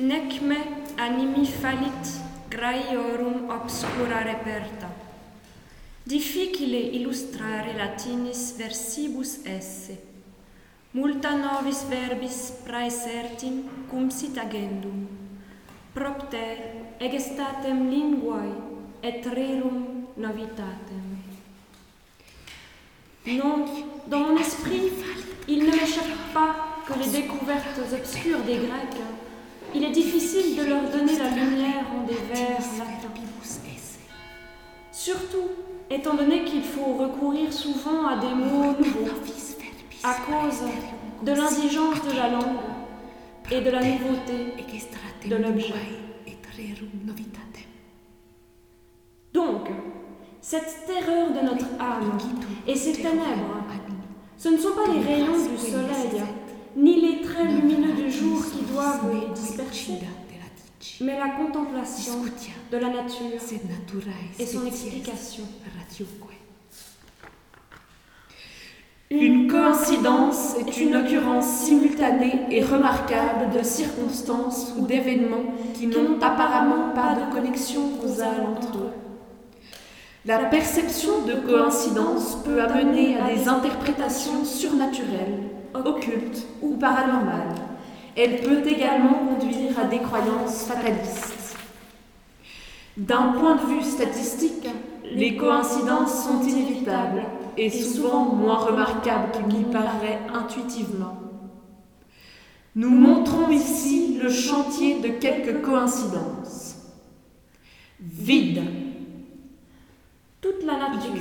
Nec me animi falit graiorum obscura reperta. Difficile illustrare latinis versibus esse. Multa novis verbis praesertim cum sit agendum. Propter egestatem linguae et rerum novitatem. Non, dans mon esprit, il ne m'échappe pas que les découvertes obscures des Grecs il est difficile de leur donner la lumière en des vers latins. Surtout, étant donné qu'il faut recourir souvent à des mots nouveaux, à cause de l'indigence de la langue et de la nouveauté de l'objet. Donc, cette terreur de notre âme et ces ténèbres, ce ne sont pas les rayons du soleil, ni les traits lumineux du jour qui doivent les disperser, mais la contemplation de la nature et son explication. Une coïncidence est une occurrence simultanée et remarquable de circonstances ou d'événements qui n'ont apparemment pas de connexion causale entre eux. La perception de coïncidence peut amener à des interprétations surnaturelles, occultes ou paranormales. Elle peut également conduire à des croyances fatalistes. D'un point de vue statistique, les coïncidences sont inévitables et souvent moins remarquables qu'il n'y paraît intuitivement. Nous montrons ici le chantier de quelques coïncidences. Vide. Toute la nature,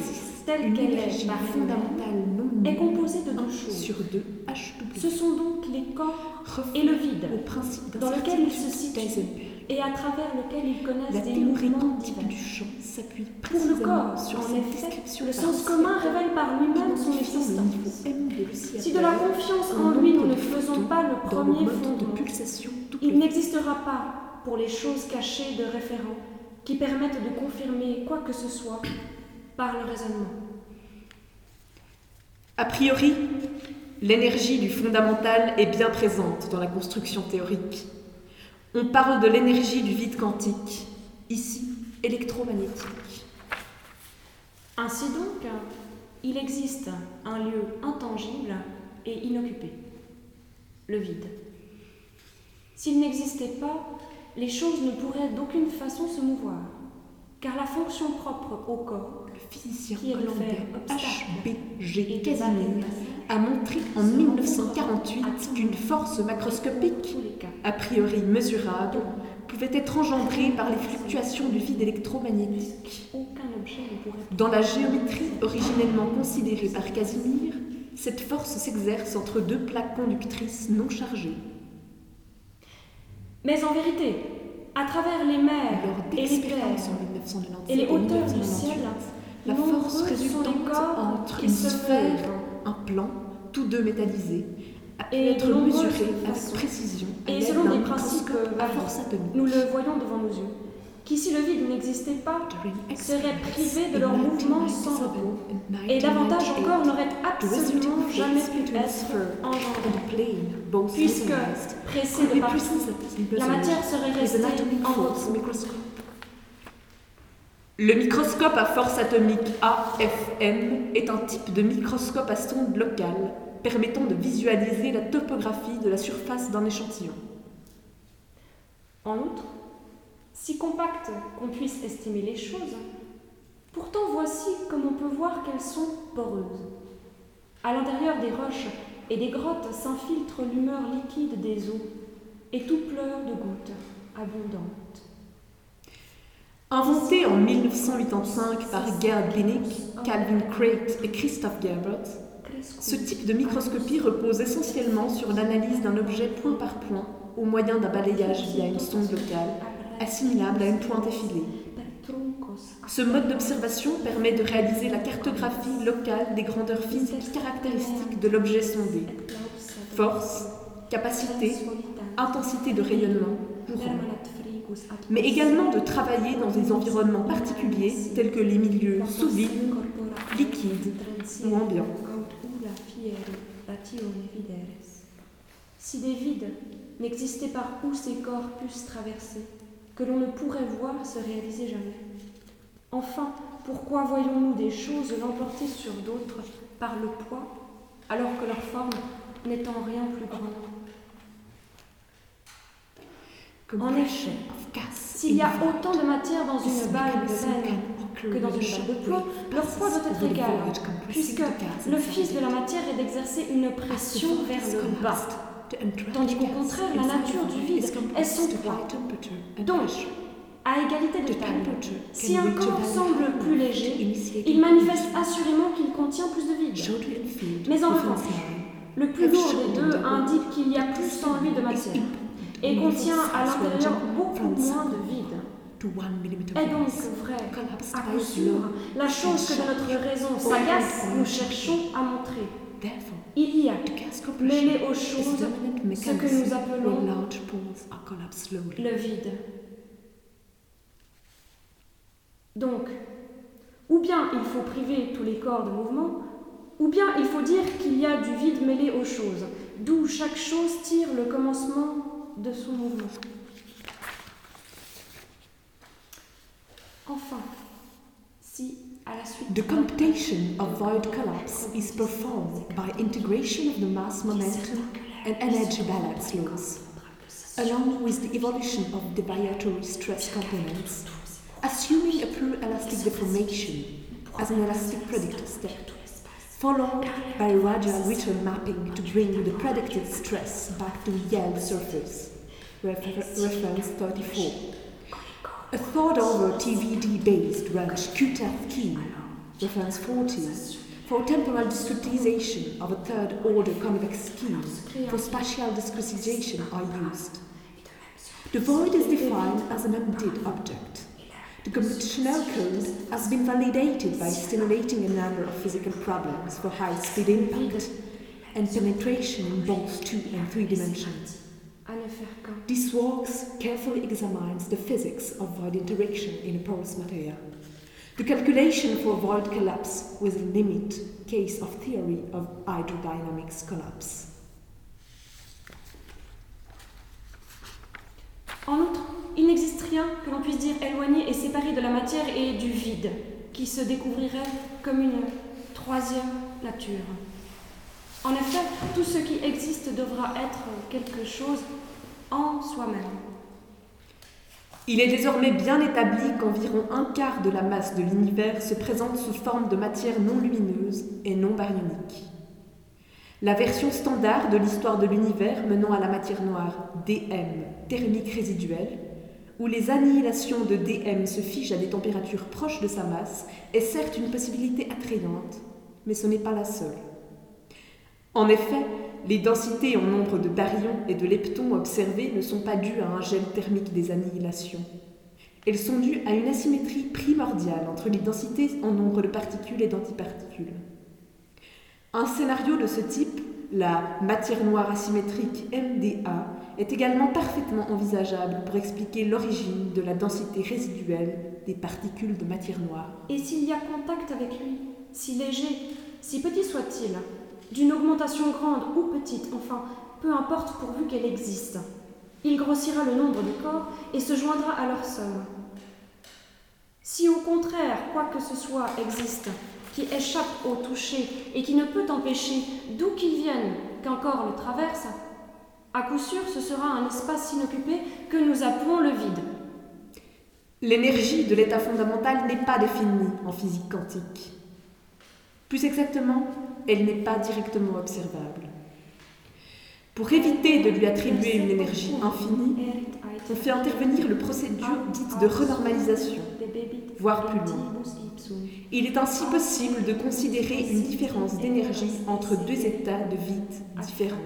telle qu'elle est par fondamentale non est composée de deux choses. sur deux HW. Ce sont donc les corps et le vide, au principe dans lequel ils se situent et à travers lequel ils La connaissent des mouvements divers. du champ s'appuie Pour le corps, sur en cette effet, description le sens commun révèle par lui-même son le existence. Si de la confiance en lui nous ne faisons pas le le premier fondement, il n'existera pas pour les choses cachées de référents qui permettent de confirmer quoi que ce soit par le raisonnement. A priori, l'énergie du fondamental est bien présente dans la construction théorique. On parle de l'énergie du vide quantique, ici électromagnétique. Ainsi donc, il existe un lieu intangible et inoccupé, le vide. S'il n'existait pas, les choses ne pourraient d'aucune façon se mouvoir, car la fonction propre au corps, Le physicien Qui est de hollandais H.B.G. Casimir a montré en 1948 qu'une force macroscopique, a priori mesurable, pouvait être engendrée par les fluctuations du vide électromagnétique. Dans la géométrie originellement considérée par Casimir, cette force s'exerce entre deux plaques conductrices non chargées. Mais en vérité, à travers les mers et les terres en 1997 et les hauteurs du 1998, ciel, la force résultante corps entre une sphère, un plan, tous deux métallisés, Et être nombreuses mesuré avec précision Et selon des principes à variés. force atomique. Nous le voyons devant nos yeux, qui si le vide n'existait pas, seraient privés de leur mouvement sans repos, et davantage encore n'auraient absolument jamais pu être engendrés, puisque, pressés de partout, la matière serait restée en repos. Le microscope à force atomique AFM est un type de microscope à sonde locale permettant de visualiser la topographie de la surface d'un échantillon. En outre, si compacte qu'on puisse estimer les choses, pourtant voici comme on peut voir qu'elles sont poreuses. À l'intérieur des roches et des grottes s'infiltre l'humeur liquide des eaux, et tout pleure de gouttes abondantes. Inventé en 1985 par Gerd Binnig, Calvin Craig et Christoph Gerbert, ce type de microscopie repose essentiellement sur l'analyse d'un objet point par point au moyen d'un balayage via une sonde locale assimilable à une pointe effilée. Ce mode d'observation permet de réaliser la cartographie locale des grandeurs physiques caractéristiques de l'objet sondé. Force, capacité, intensité de rayonnement, courant. Mais également de travailler dans des environnements particuliers tels que les milieux sous vide, liquides ou ambiants. Si des vides n'existait par où ces puissent traverser, que l'on ne pourrait voir se réaliser jamais. Enfin, pourquoi voyons-nous des choses l'emporter sur d'autres par le poids, alors que leur forme n'est en rien plus grande? En effet, s'il y a autant de matière dans une balle de laine que dans une balle de plomb, leur poids doit être égal, puisque le fils de la matière est d'exercer une pression vers le bas, tandis qu'au contraire, la nature du vide est son poids. Donc, à égalité de taille, si un corps semble plus léger, il manifeste assurément qu'il contient plus de vide. Mais en revanche, le plus lourd des deux indique qu'il y a plus en lui de matière et contient à l'intérieur beaucoup moins de vide. Est donc vrai, à coup sûr, la chose que notre raison sagace nous cherchons à montrer. Il y a, mêlé aux choses, ce que nous appelons le vide. Donc, ou bien il faut priver tous les corps de mouvement, ou bien il faut dire qu'il y a du vide mêlé aux choses, d'où chaque chose tire le commencement de son mouvement. Enfin, si The computation of void collapse is performed by integration of the mass momentum and energy balance laws, along with the evolution of the viatory stress components, assuming a pure elastic deformation as an elastic predictor step, followed by radial return mapping to bring the predicted stress back to the yield surface. Refer- reference 34. A thought over TVD based range QTAF scheme, reference 40, for temporal discretization of a third order convex scheme for spatial discretization are used. The void is defined as an emptied object. The computational code has been validated by stimulating a number of physical problems for high speed impact and penetration in both two and three dimensions. This work carefully examines the physics of void interaction in a porous material. The calculation for void collapse with a limit case of theory of hydrodynamics collapse. En outre, il n'existe rien que l'on puisse dire éloigné et séparé de la matière et du vide, qui se découvrirait comme une troisième nature. En effet, tout ce qui existe devra être quelque chose en soi-même. Il est désormais bien établi qu'environ un quart de la masse de l'univers se présente sous forme de matière non lumineuse et non baryonique. La version standard de l'histoire de l'univers menant à la matière noire DM, thermique résiduelle, où les annihilations de DM se figent à des températures proches de sa masse, est certes une possibilité attrayante, mais ce n'est pas la seule. En effet, les densités en nombre de baryons et de leptons observées ne sont pas dues à un gel thermique des annihilations. Elles sont dues à une asymétrie primordiale entre les densités en nombre de particules et d'antiparticules. Un scénario de ce type, la matière noire asymétrique MDA, est également parfaitement envisageable pour expliquer l'origine de la densité résiduelle des particules de matière noire. Et s'il y a contact avec lui, si léger, si petit soit-il, d'une augmentation grande ou petite, enfin, peu importe pourvu qu'elle existe, il grossira le nombre de corps et se joindra à leur somme. Si au contraire, quoi que ce soit existe, qui échappe au toucher et qui ne peut empêcher, d'où qu'il vienne, qu'un corps le traverse, à coup sûr ce sera un espace inoccupé que nous appelons le vide. L'énergie de l'état fondamental n'est pas définie en physique quantique. Plus exactement, elle n'est pas directement observable. Pour éviter de lui attribuer une énergie infinie, on fait intervenir le procédure dite de renormalisation, voire plus loin. Il est ainsi possible de considérer une différence d'énergie entre deux états de vide différents.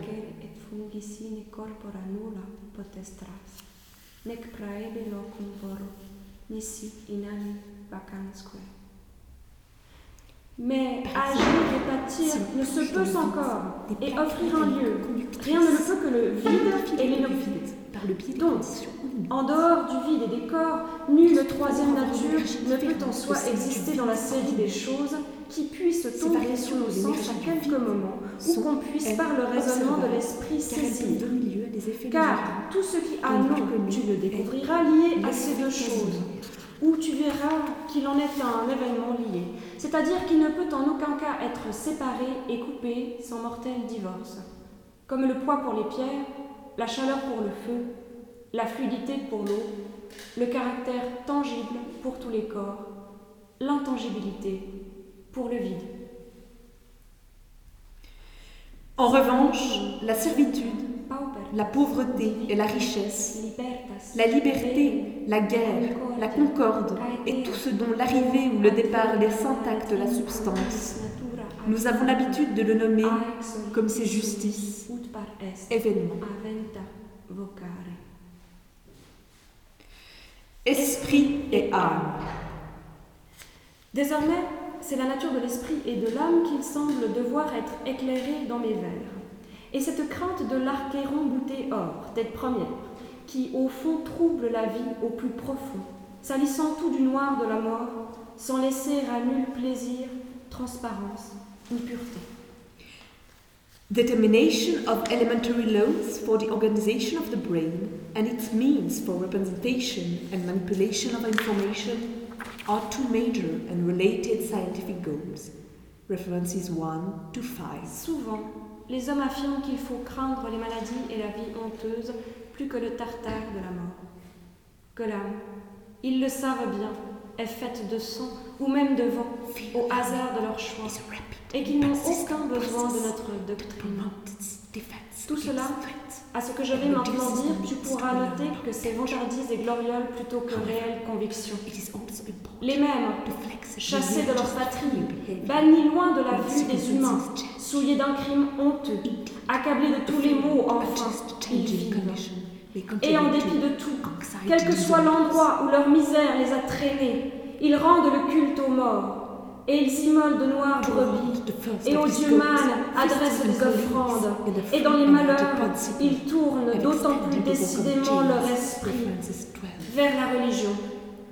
Mais agir et bâtir ne se peut sans corps et offrir un lieu. Rien ne le peut que le vide et l'innocuité. Donc, en dehors du vide et des corps, nulle troisième nature ne peut en soi exister dans la série des choses qui puissent tomber sur nos sens à quelque moment ou qu'on puisse par le raisonnement de l'esprit saisir. Car tout ce qui a nom, tu le découvriras lié à ces deux choses. Ou tu verras qu'il en est un événement lié. C'est-à-dire qu'il ne peut en aucun cas être séparé et coupé sans mortel divorce. Comme le poids pour les pierres, la chaleur pour le feu, la fluidité pour l'eau, le caractère tangible pour tous les corps, l'intangibilité pour le vide. En revanche, la servitude, la pauvreté et la richesse, la liberté, la guerre, la concorde et tout ce dont l'arrivée ou le départ laisse intacte la substance, nous avons l'habitude de le nommer comme c'est justice, ut par est événement. Esprit et âme. Désormais, c'est la nature de l'esprit et de l'âme qu'il semble devoir être éclairée dans mes vers. Et cette crainte de l'archéron goûté or, tête première, qui au fond trouble la vie au plus profond, salissant tout du noir de la mort, sans laisser à nul plaisir, transparence ni pureté. Determination of elementary laws for the organization of the brain and its means for representation and manipulation of information are two major and related scientific goals. References 1 to 5. Souvent, les hommes affirment qu'il faut craindre les maladies et la vie honteuse plus que le tartare de la mort. Que l'âme, ils le savent bien, est faite de sang ou même de vent, au hasard de leur choix, et qu'ils n'ont aucun besoin de notre doctrine. Tout cela, à ce que je vais maintenant dire, tu pourras noter que c'est vantardises et glorioles plutôt que réelles convictions. Les mêmes, chassés de leur patrie, bannis loin de la vue des humains, souillés d'un crime honteux, accablés de tous les maux, enfin, ils vivent. Et en dépit de tout, quel que soit l'endroit où leur misère les a traînés, ils rendent le culte aux morts, et ils immolent de noires brebis, et aux dieux mânes adressent des offrandes, et dans les malheurs, ils tournent d'autant plus décidément leur esprit vers la religion.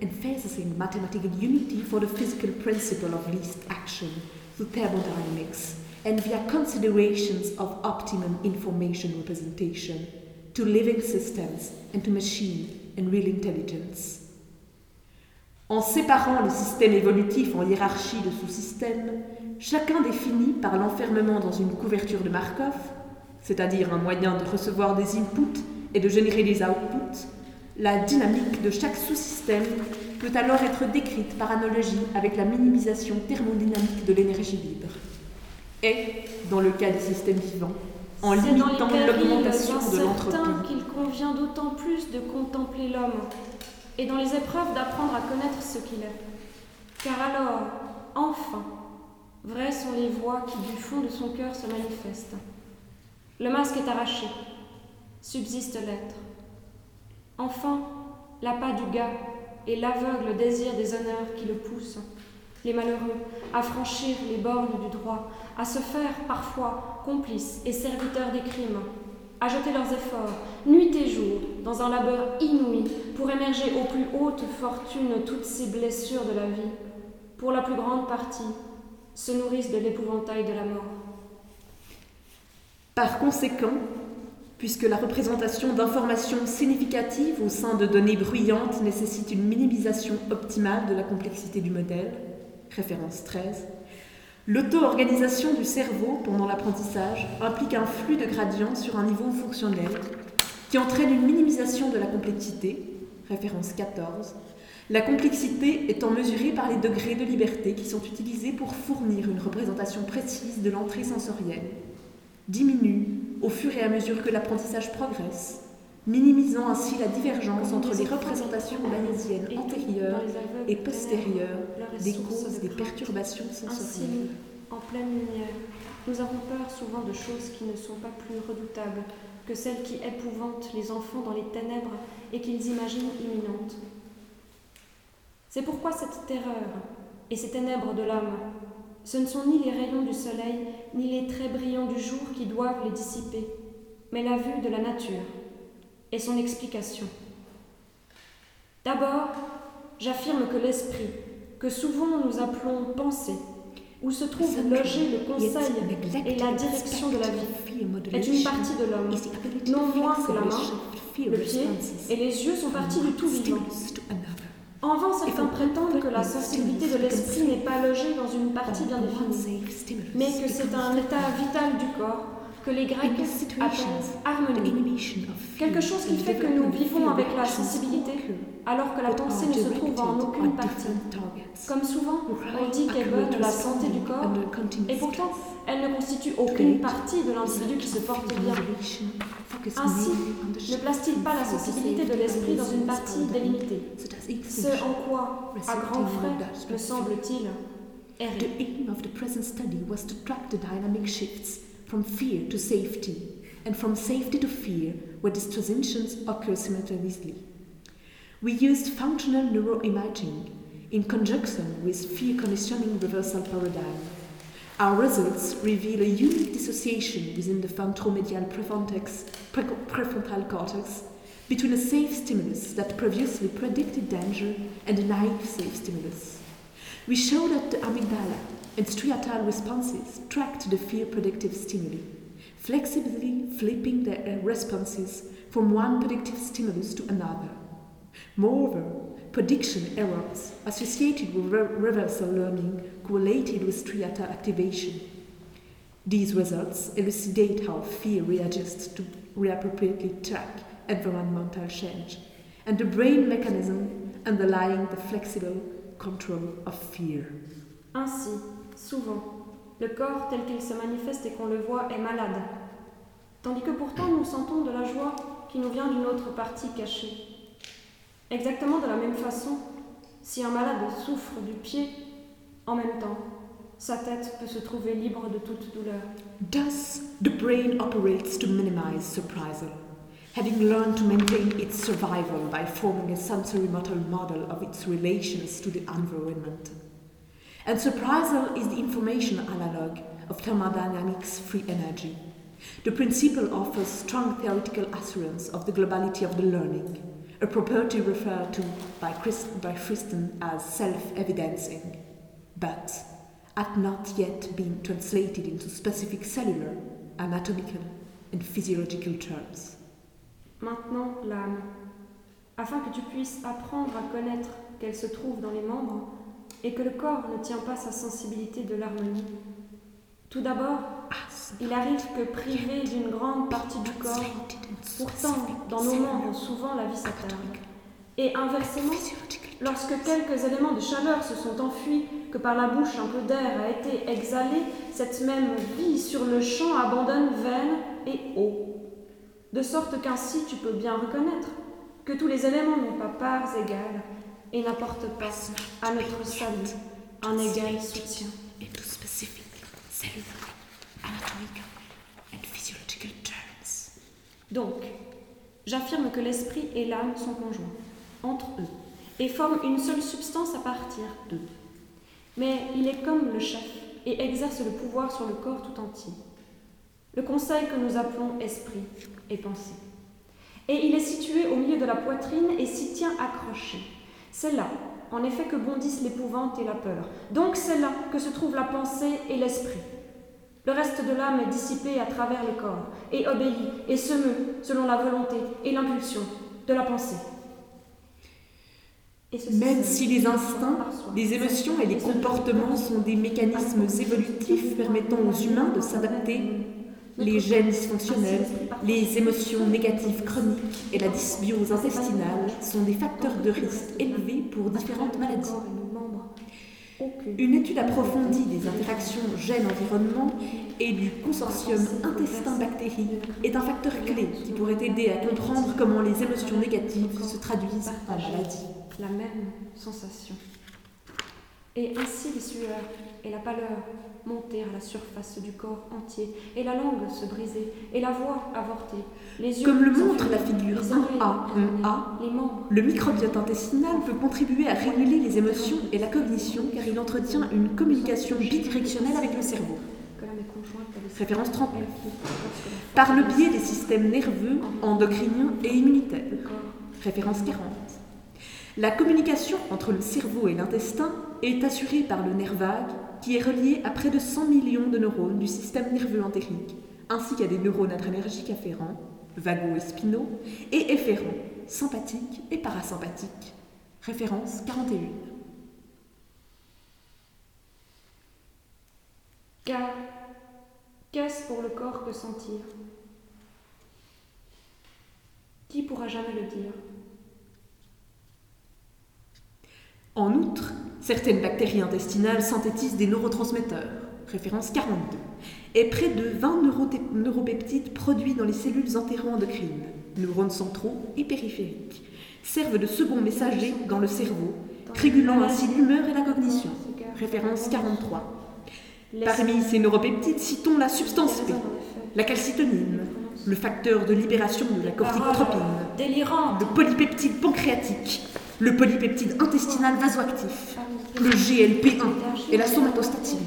Emphasizing mathematical unity for the physical principle of least action. Thermodynamics and via considerations of optimum information representation to living systems and to machine and real intelligence. En séparant le système évolutif en hiérarchie de sous-systèmes, chacun définit par l'enfermement dans une couverture de Markov, c'est-à-dire un moyen de recevoir des inputs et de générer des outputs, la dynamique de chaque sous-système peut alors être décrite par analogie avec la minimisation thermodynamique de l'énergie libre. Et, dans le cas des systèmes vivants, en limitant l'augmentation de l'entropie. qu'il convient d'autant plus de contempler l'homme, et dans les épreuves d'apprendre à connaître ce qu'il est. Car alors, enfin, vraies sont les voix qui du fond de son cœur se manifestent. Le masque est arraché, subsiste l'être. Enfin, l'appât du gars et l'aveugle désir des honneurs qui le poussent, les malheureux, à franchir les bornes du droit, à se faire parfois complices et serviteurs des crimes, à jeter leurs efforts, nuit et jour, dans un labeur inouï, pour émerger aux plus hautes fortunes toutes ces blessures de la vie, pour la plus grande partie, se nourrissent de l'épouvantail de la mort. Par conséquent, puisque la représentation d'informations significatives au sein de données bruyantes nécessite une minimisation optimale de la complexité du modèle, référence 13, l'auto-organisation du cerveau pendant l'apprentissage implique un flux de gradients sur un niveau fonctionnel qui entraîne une minimisation de la complexité, référence 14, la complexité étant mesurée par les degrés de liberté qui sont utilisés pour fournir une représentation précise de l'entrée sensorielle, diminue au fur et à mesure que l'apprentissage progresse, minimisant ainsi la divergence entre les représentations tout antérieures et postérieures des causes de des perturbations sensorielles. en pleine lumière, nous avons peur souvent de choses qui ne sont pas plus redoutables que celles qui épouvantent les enfants dans les ténèbres et qu'ils imaginent imminentes. C'est pourquoi cette terreur et ces ténèbres de l'âme, ce ne sont ni les rayons du soleil, ni les traits brillants du jour qui doivent les dissiper, mais la vue de la nature et son explication. D'abord, j'affirme que l'esprit, que souvent nous appelons pensée, où se trouve logé le conseil et la direction de la vie, est une partie de l'homme, non moins que la main, le pied et les yeux sont partie du tout vivant. En vain, certains prétendent que la sensibilité de l'esprit n'est pas logée dans une partie bien définie, mais que c'est un état vital du corps que les Grecs appellent harmonie. Quelque chose qui fait que nous vivons avec la sensibilité, alors que la pensée ne se trouve en aucune partie. Comme souvent, on dit qu'elle bonne la santé du corps, et pourtant, elle ne constitue aucune partie de l'individu qui se porte bien. Ainsi, ne place-t-il pas la sensibilité de l'esprit dans une partie délimitée? Ce en quoi, à grands frais, me semble-t-il, errer? From fear to safety, and from safety to fear, where these transitions occur simultaneously. We used functional neuroimaging in conjunction with fear conditioning reversal paradigm. Our results reveal a unique dissociation within the ventromedial prefrontal, prefrontal cortex between a safe stimulus that previously predicted danger and a naive safe stimulus. We show that the amygdala and striatal responses tracked the fear predictive stimuli, flexibly flipping their uh, responses from one predictive stimulus to another. Moreover, prediction errors associated with re- reversal learning correlated with striatal activation. These results elucidate how fear readjusts to reappropriately track environmental change and the brain mechanism underlying the flexible control of fear. Ainsi, souvent, le corps tel qu'il se manifeste et qu'on le voit est malade, tandis que pourtant nous sentons de la joie qui nous vient d'une autre partie cachée. Exactement de la même façon, si un malade souffre du pied, en même temps, sa tête peut se trouver libre de toute douleur. Thus, the brain operates to minimize surprisal, having learned to maintain its survival by forming a sensory motor model of its relations to the environment. And surprisal is the information analog of thermodynamics free energy. The principle offers strong theoretical assurance of the globality of the learning, a property referred to by, by Friston as self evidencing, but had not yet been translated into specific cellular, anatomical, and physiological terms. Maintenant, l'âme. Afin que tu puisses apprendre à connaître qu'elle se trouve dans les membres, et que le corps ne tient pas sa sensibilité de l'harmonie. Tout d'abord, il arrive que privé d'une grande partie du corps, pourtant dans nos membres souvent la vie s'attarde. Et inversement, lorsque quelques éléments de chaleur se sont enfuis, que par la bouche un peu d'air a été exhalé, cette même vie sur le champ abandonne veine et eau. De sorte qu'ainsi tu peux bien reconnaître que tous les éléments n'ont pas parts égales et n'apporte pas à notre salut un égal soutien. Donc, j'affirme que l'esprit et l'âme sont conjoints entre eux et forment une seule substance à partir d'eux. Mais il est comme le chef et exerce le pouvoir sur le corps tout entier. Le conseil que nous appelons esprit est pensée. Et il est situé au milieu de la poitrine et s'y tient accroché. C'est là, en effet, que bondissent l'épouvante et la peur. Donc c'est là que se trouvent la pensée et l'esprit. Le reste de l'âme est dissipé à travers le corps et obéit et se meut selon la volonté et l'impulsion de la pensée. Même si les instincts, les émotions et les comportements sont des mécanismes évolutifs permettant aux humains de s'adapter les gènes dysfonctionnels, les émotions négatives chroniques et la dysbiose intestinale sont des facteurs de risque élevés pour différentes maladies. Une étude approfondie des interactions gènes-environnement et du consortium intestin-bactéries est un facteur clé qui pourrait aider à comprendre comment les émotions négatives se traduisent en maladie. La même sensation. Et ainsi les sueurs et la pâleur monter à la surface du corps entier, et la langue se briser, et la voix avorter. Les yeux Comme le montre la figure 1A, 1A, le microbiote intestinal peut contribuer à réguler les émotions et la cognition car il entretient une communication bidirectionnelle avec le cerveau. Référence 39. Par le biais des systèmes nerveux, endocriniens et immunitaires. Référence 40. La communication entre le cerveau et l'intestin est assurée par le nerf vague, qui est relié à près de 100 millions de neurones du système nerveux entérique, ainsi qu'à des neurones adrénergiques afférents, vagos et spinaux, et efférents, sympathiques et parasympathiques. Référence 41. Car qu'est-ce pour le corps que sentir? Qui pourra jamais le dire? En outre, certaines bactéries intestinales synthétisent des neurotransmetteurs, référence 42, et près de 20 neuropeptides produits dans les cellules entéro-endocrines, neurones centraux et périphériques, servent de second messager dans le cerveau, régulant ainsi l'humeur et la cognition, référence 43. Parmi ces neuropeptides, citons la substance P, la calcitonine, le facteur de libération de la corticotropine, le polypeptide pancréatique, le polypeptide intestinal vasoactif, le GLP1 et la somatostatine,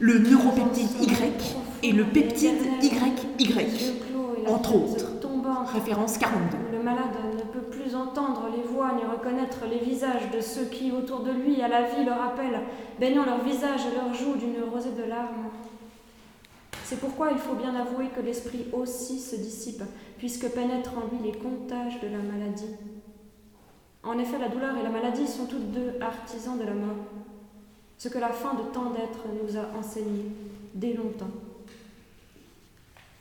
le neuropeptide Y et le peptide YY, entre autres. Référence 42. Le malade ne peut plus entendre les voix ni reconnaître les visages de ceux qui, autour de lui, à la vie, le rappellent, baignant leur visage et leurs joues d'une rosée de larmes. C'est pourquoi il faut bien avouer que l'esprit aussi se dissipe, puisque pénètrent en lui les comptages de la maladie. En effet, la douleur et la maladie sont toutes deux artisans de la mort, ce que la fin de tant d'êtres nous a enseigné dès longtemps.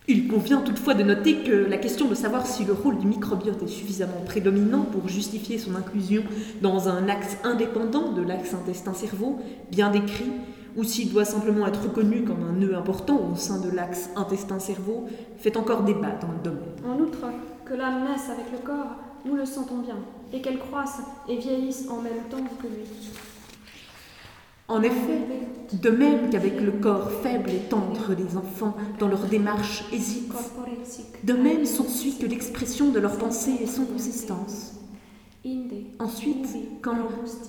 Il convient toutefois de noter que la question de savoir si le rôle du microbiote est suffisamment prédominant pour justifier son inclusion dans un axe indépendant de l'axe intestin-cerveau, bien décrit, ou s'il doit simplement être reconnu comme un nœud important au sein de l'axe intestin-cerveau, fait encore débat dans le domaine. En outre, que l'âme naisse avec le corps, nous le sentons bien, et qu'elle croisse et vieillisse en même temps que lui. En effet, de même qu'avec le corps faible et tendre des enfants dans leur démarche hésite, de même s'ensuit que l'expression de leurs pensées et son consistance. Ensuite, quand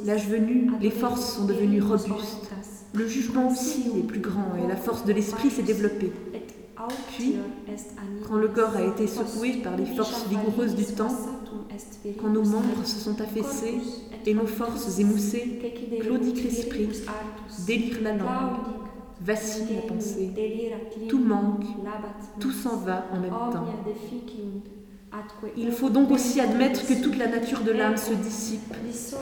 l'âge venu, les forces sont devenues robustes, le jugement aussi est plus grand et la force de l'esprit s'est développée. Puis, quand le corps a été secoué par les forces vigoureuses du temps, quand nos membres se sont affaissés et nos forces émoussées, claudique l'esprit, délire la langue, vacille la pensée, tout manque, tout s'en va en même temps. Il faut donc aussi admettre que toute la nature de l'âme se dissipe,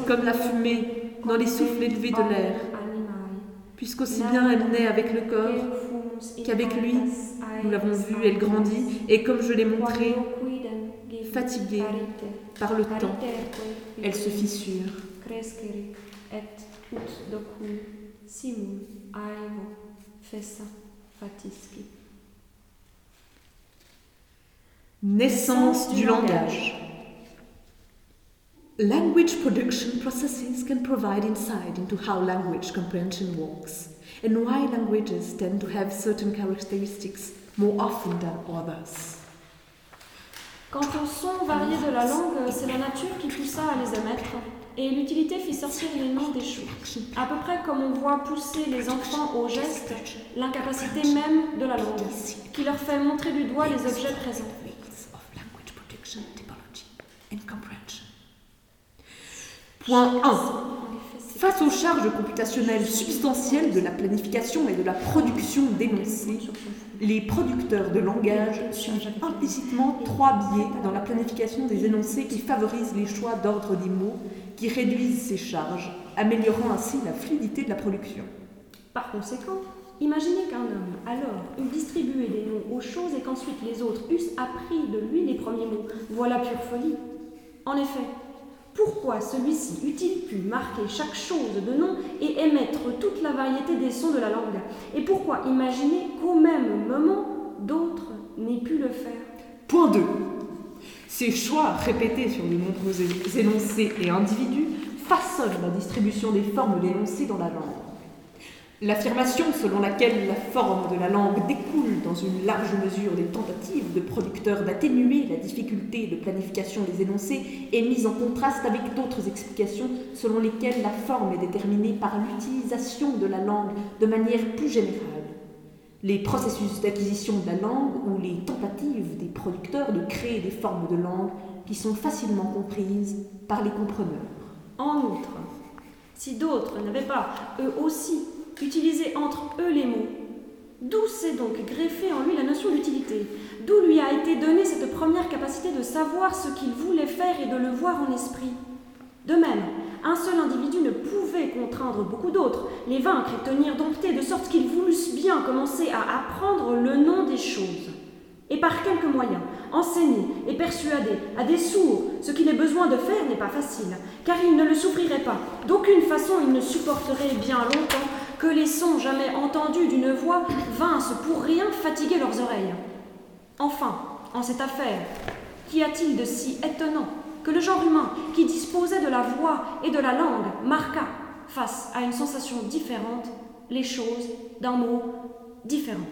comme la fumée dans les souffles élevés de l'air, puisqu'aussi bien elle naît avec le corps qu'avec lui, nous l'avons vu, elle grandit, et comme je l'ai montré, fatiguée par le temps, elle se fissure. Naissance du langage. Language production processes can provide insight into how language comprehension works and why languages tend to have certain characteristics more often than others. Quant au son varié de la langue, c'est la nature qui poussa à les émettre, et l'utilité fit sortir les noms des choses. À peu près comme on voit pousser les enfants au geste, l'incapacité même de la langue, qui leur fait montrer du doigt les objets présents. Point 1. Face aux charges computationnelles substantielles de la planification et de la production d'énoncés, les producteurs de langage suivent implicitement trois biais dans la planification des énoncés qui favorisent les choix d'ordre des mots, qui réduisent ces charges, améliorant ainsi la fluidité de la production. Par conséquent, imaginez qu'un homme, alors, eût distribué des noms aux choses et qu'ensuite les autres eussent appris de lui les premiers mots. Voilà pure folie. En effet, pourquoi celui-ci eût-il pu marquer chaque chose de nom et émettre toute la variété des sons de la langue? Et pourquoi imaginer qu'au même moment, d'autres n'aient pu le faire? Point 2. Ces choix répétés sur de nombreux énoncés et individus façonnent la distribution des formes d'énoncés dans la langue. L'affirmation selon laquelle la forme de la langue découle dans une large mesure des tentatives de producteurs d'atténuer la difficulté de planification des énoncés est mise en contraste avec d'autres explications selon lesquelles la forme est déterminée par l'utilisation de la langue de manière plus générale. Les processus d'acquisition de la langue ou les tentatives des producteurs de créer des formes de langue qui sont facilement comprises par les compreneurs. En outre, si d'autres n'avaient pas, eux aussi, utiliser entre eux les mots. D'où s'est donc greffée en lui la notion d'utilité? D'où lui a été donnée cette première capacité de savoir ce qu'il voulait faire et de le voir en esprit? De même, un seul individu ne pouvait contraindre beaucoup d'autres, les vaincre et tenir domptés, de sorte qu'ils voulussent bien commencer à apprendre le nom des choses. Et par quelques moyens, enseigner et persuader à des sourds ce qu'il est besoin de faire n'est pas facile, car ils ne le souffriraient pas. D'aucune façon ils ne supporteraient bien longtemps que les sons jamais entendus d'une voix vinssent pour rien fatiguer leurs oreilles. Enfin, en cette affaire, qu'y a-t-il de si étonnant que le genre humain, qui disposait de la voix et de la langue, marqua, face à une sensation différente, les choses d'un mot différent?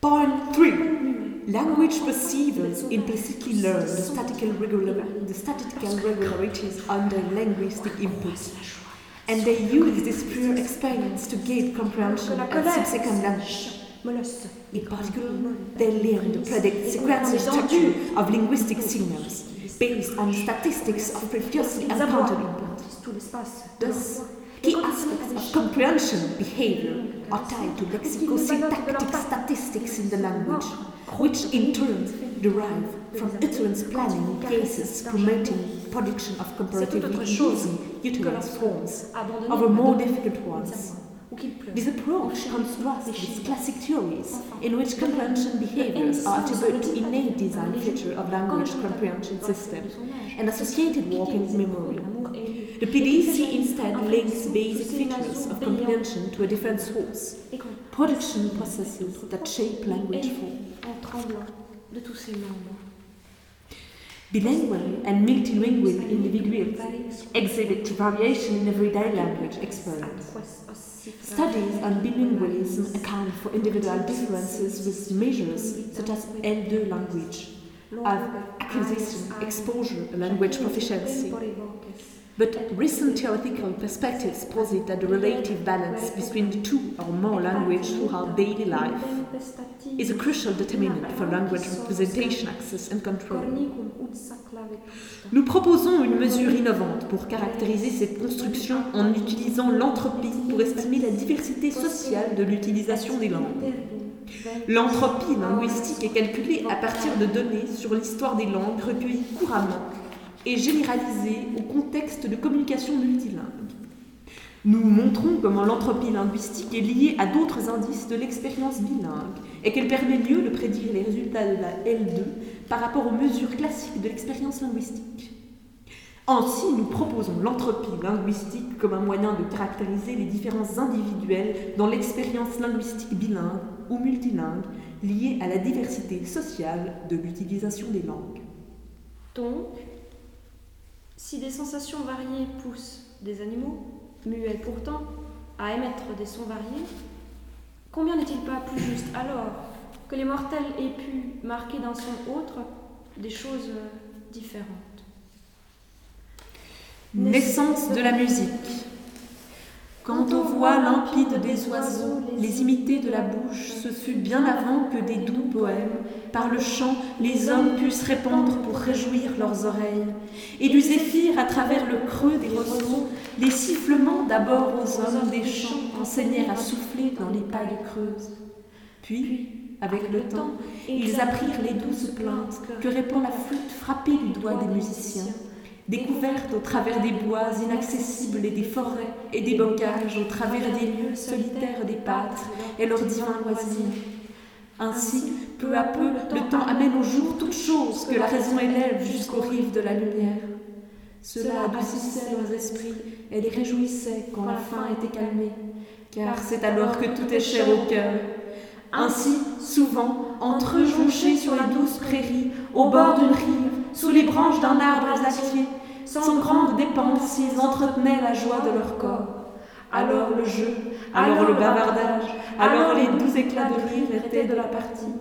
Point 3. Language perceivers implicitly learn the statistical, regular, the statistical regularities under linguistic input, and they use this pure experience to gain comprehension colère. subsequent language. In particular, they learn to predict sequential structure of linguistic signals based on statistics of previously encountered input. Thus, key aspects of comprehension behavior are tied to lexicosyntactic statistics in the language, which in turn derive from utterance planning cases promoting production of comparatively easy utilized forms over more difficult ones. examens. Ou qu'il pleuve. This approach contrasts with classic theories in which comprehension behaviors are attributed to innate design feature of language comprehension system and associated working memory. The PDC instead links basic features of comprehension to a different source, production processes that shape language form. en tremblant de tous ces membres. Bilingual and multilingual individuals exhibit variation in everyday language experience. Studies on bilingualism account for individual differences with measures such as L2 language, of acquisition, exposure, language proficiency. But recent theoretical perspectives posit that the relative balance between the two or more languages throughout daily life is a crucial determinant for language representation access and control. Nous proposons une mesure innovante pour caractériser cette construction en utilisant l'entropie pour estimer la diversité sociale de l'utilisation des langues. L'entropie linguistique est calculée à partir de données sur l'histoire des langues recueillies couramment et généralisées au contexte de communication multilingue. Nous montrons comment l'entropie linguistique est liée à d'autres indices de l'expérience bilingue et qu'elle permet mieux de prédire les résultats de la L2 par rapport aux mesures classiques de l'expérience linguistique. Ainsi, nous proposons l'entropie linguistique comme un moyen de caractériser les différences individuelles dans l'expérience linguistique bilingue ou multilingue liée à la diversité sociale de l'utilisation des langues. Donc, si des sensations variées poussent des animaux, muets pourtant, à émettre des sons variés, combien n'est-il pas plus juste alors que les mortels aient pu marquer d'un son autre des choses différentes? Naissance de la musique. Quant aux voix limpides des oiseaux, les imiter de la bouche, ce fut bien avant que des doux poèmes, par le chant, les hommes puissent répandre pour réjouir leurs oreilles. Et du zéphyr à travers le creux des roseaux, les sifflements d'abord aux hommes des champs enseignèrent à souffler dans les pailles creuses. Puis, avec le temps, ils apprirent les douces plaintes que répand la flûte frappée du doigt des musiciens découverte au travers des bois inaccessibles et des forêts et des bocages, au travers des lieux solitaires des pâtres et leurs divins loisirs. Ainsi, peu à peu, le temps amène au jour toutes choses que la raison élève jusqu'aux rives de la lumière. Cela adoucissait leurs esprits et les réjouissait quand la faim était calmée, car c'est alors que tout est cher au cœur. Ainsi, souvent, entre jonchés sur les douces prairies, au bord d'une rive, sous les branches d'un arbre azatier, sans grande dépense, ils entretenaient la joie de leur corps. Alors le jeu, alors le bavardage, alors les doux éclats de rire étaient de la partie.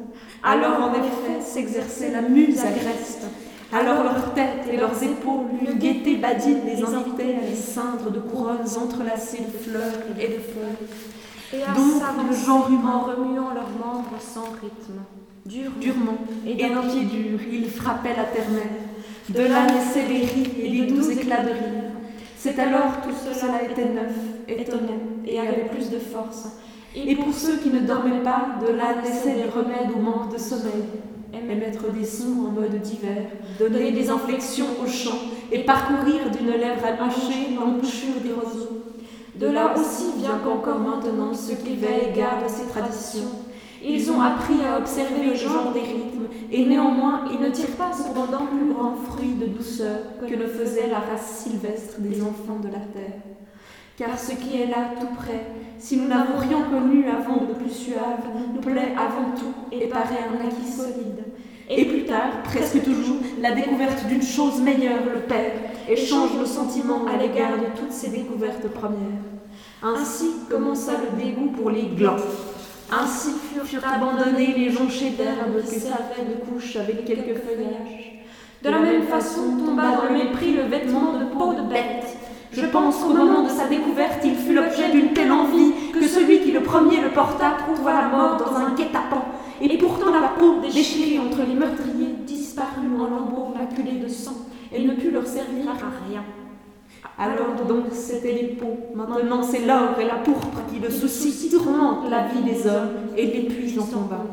Alors en effet s'exerçait la muse agreste. Alors leurs têtes et leurs épaules, une gaieté badine les invitait à les ceindre de couronnes entrelacées de fleurs et de feuilles. Et à Donc, le genre humain- remuant leurs membres sans rythme, durement, Durement et d'un pied dur, il frappait la terre-mère. De là naissaient les rires et les doux éclats de rire. C'est alors tout cela était neuf, étonnant et avait plus de force. Et pour ceux qui ne dormaient pas, de là naissaient des remèdes au manque de sommeil. Émettre des sons en mode divers, donner des inflexions au chant et parcourir d'une lèvre hachée l'embouchure des roseaux. De là aussi vient qu'encore maintenant ceux qui veillent gardent ces traditions. Ils ont appris à observer le genre des rythmes, et néanmoins ils ne tirent pas cependant plus grand fruit de douceur que ne faisait la race sylvestre des enfants de la terre. Car ce qui est là tout près, si nous n'avons rien connu avant de plus suave, nous plaît avant tout et paraît un acquis solide. Et plus tard, presque toujours, la découverte d'une chose meilleure le perd et change nos sentiments à l'égard de toutes ces découvertes premières. Ainsi commença le dégoût pour les glands. Ainsi furent abandonnés les jonchés d'herbe qui servaient de couche avec quelques feuillages. De la même façon tomba dans le mépris le vêtement de peau de bête. Je pense qu'au moment de sa découverte, il fut l'objet d'une telle envie que celui qui le premier le porta trouva la mort dans un guet-apens. Et pourtant la peau déchirée entre les meurtriers disparut en lambeaux maculés de sang et ne put leur servir à rien. Alors donc c'était les peaux, maintenant c'est l'or et la pourpre qui de souci tourmentent la vie des hommes et l'épuisent en combat.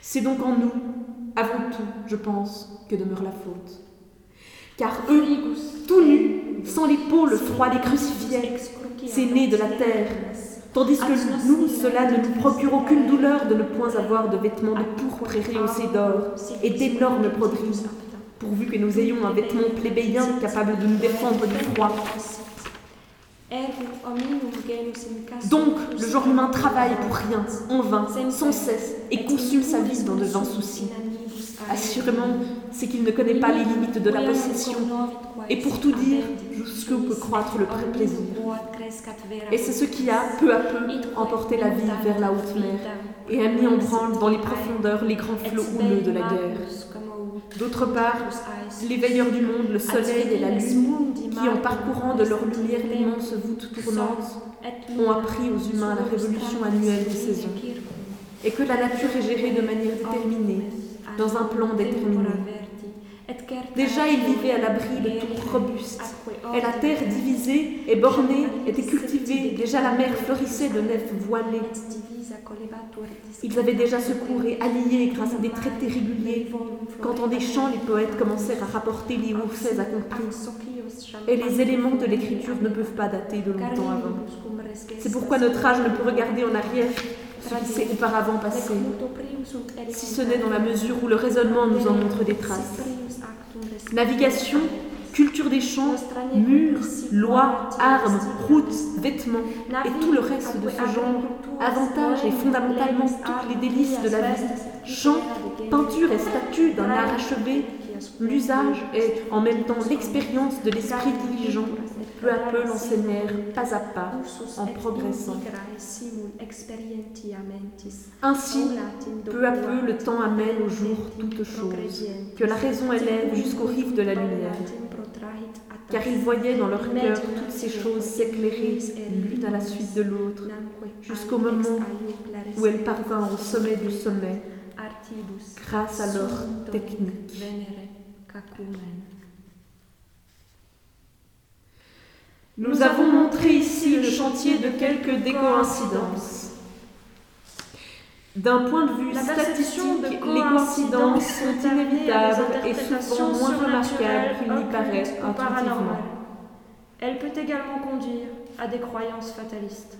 C'est donc en nous, avant tout, je pense, que demeure la faute. Car eux, tout nus, sans les peaux, le froid les crucifiait, c'est né de la terre, tandis que nous, cela ne nous procure aucune douleur de ne point avoir de vêtements de pourpre et rehaussés d'or et d'énormes broderies pourvu que nous ayons un vêtement plébéien capable de nous défendre du froid. Donc, le genre humain travaille pour rien, en vain, sans cesse, et consume sa vie dans de vains soucis. Assurément, c'est qu'il ne connaît pas les limites de la possession, et pour tout dire, jusqu'où peut croître le plaisir. Et c'est ce qui a, peu à peu, emporté la vie vers la haute mer, et a mis en branle dans les profondeurs les grands flots houleux de la guerre. D'autre part, les veilleurs du monde, le soleil et la lune, qui en parcourant de leur lumière l'immense voûte tournante, ont appris aux humains la révolution annuelle des saisons, et que la nature est gérée de manière déterminée, dans un plan déterminé. Déjà, ils vivaient à l'abri de tout robuste, et la terre divisée et bornée était cultivée, déjà la mer fleurissait de nefs voilées. Ils avaient déjà secours et alliés grâce à des traités réguliers, quand en des chants les poètes commencèrent à rapporter les faits accomplis. Et les éléments de l'écriture ne peuvent pas dater de longtemps avant. C'est pourquoi notre âge ne peut regarder en arrière ce qui s'est auparavant passé, si ce n'est dans la mesure où le raisonnement nous en montre des traces. Navigation, culture des champs, murs, lois, armes, routes, vêtements et tout le reste de ce genre, avantage et fondamentalement toutes les délices de la vie, chants, peinture et statues d'un art achevé, l'usage et en même temps l'expérience de l'esprit diligent peu à peu l'enseignèrent pas à pas en progressant. Ainsi, peu à peu le temps amène au jour toutes choses, que la raison élève jusqu'aux rives de la lumière. Car ils voyaient dans leur cœur toutes ces choses s'éclairer l'une à la suite de l'autre, jusqu'au moment où elles parvinrent au sommet du sommet, grâce à leur technique. Nous avons montré ici le chantier de quelques décoïncidences. D'un point de vue statistique, les coïncidences sont inévitables et souvent moins remarquables qu'il n'y paraît intuitivement. Elle peut également conduire à des croyances fatalistes.